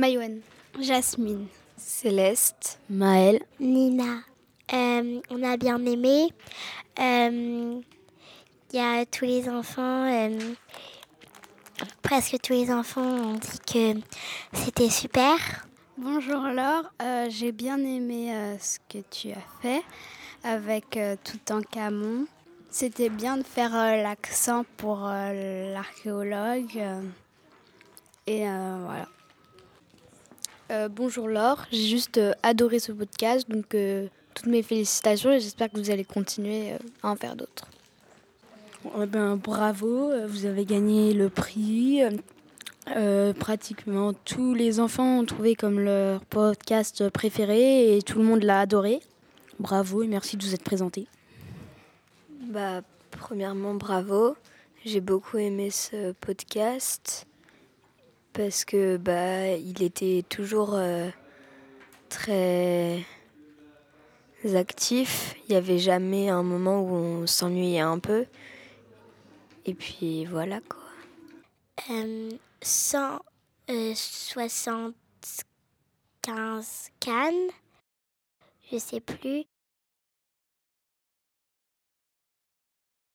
Maïwen. Jasmine. Céleste. Maëlle. Nina. Euh, on a bien aimé. Il y a tous les enfants, euh, presque tous les enfants ont dit que c'était super. Bonjour Laure, euh, j'ai bien aimé ce que tu as fait avec tout en camon. C'était bien de faire l'accent pour l'archéologue. et voilà. Bonjour Laure, j'ai juste adoré ce podcast, donc toutes mes félicitations et j'espère que vous allez continuer à en faire d'autres. ben, bravo, vous avez gagné le prix. Euh, pratiquement tous les enfants ont trouvé comme leur podcast préféré et tout le monde l'a adoré. Bravo et merci de vous être présenté. Bah, premièrement, bravo. J'ai beaucoup aimé ce podcast parce que bah, il était toujours euh, très actifs. Il n'y avait jamais un moment où on s'ennuyait un peu. Et puis voilà quoi. Euh, 175 cannes, je sais plus.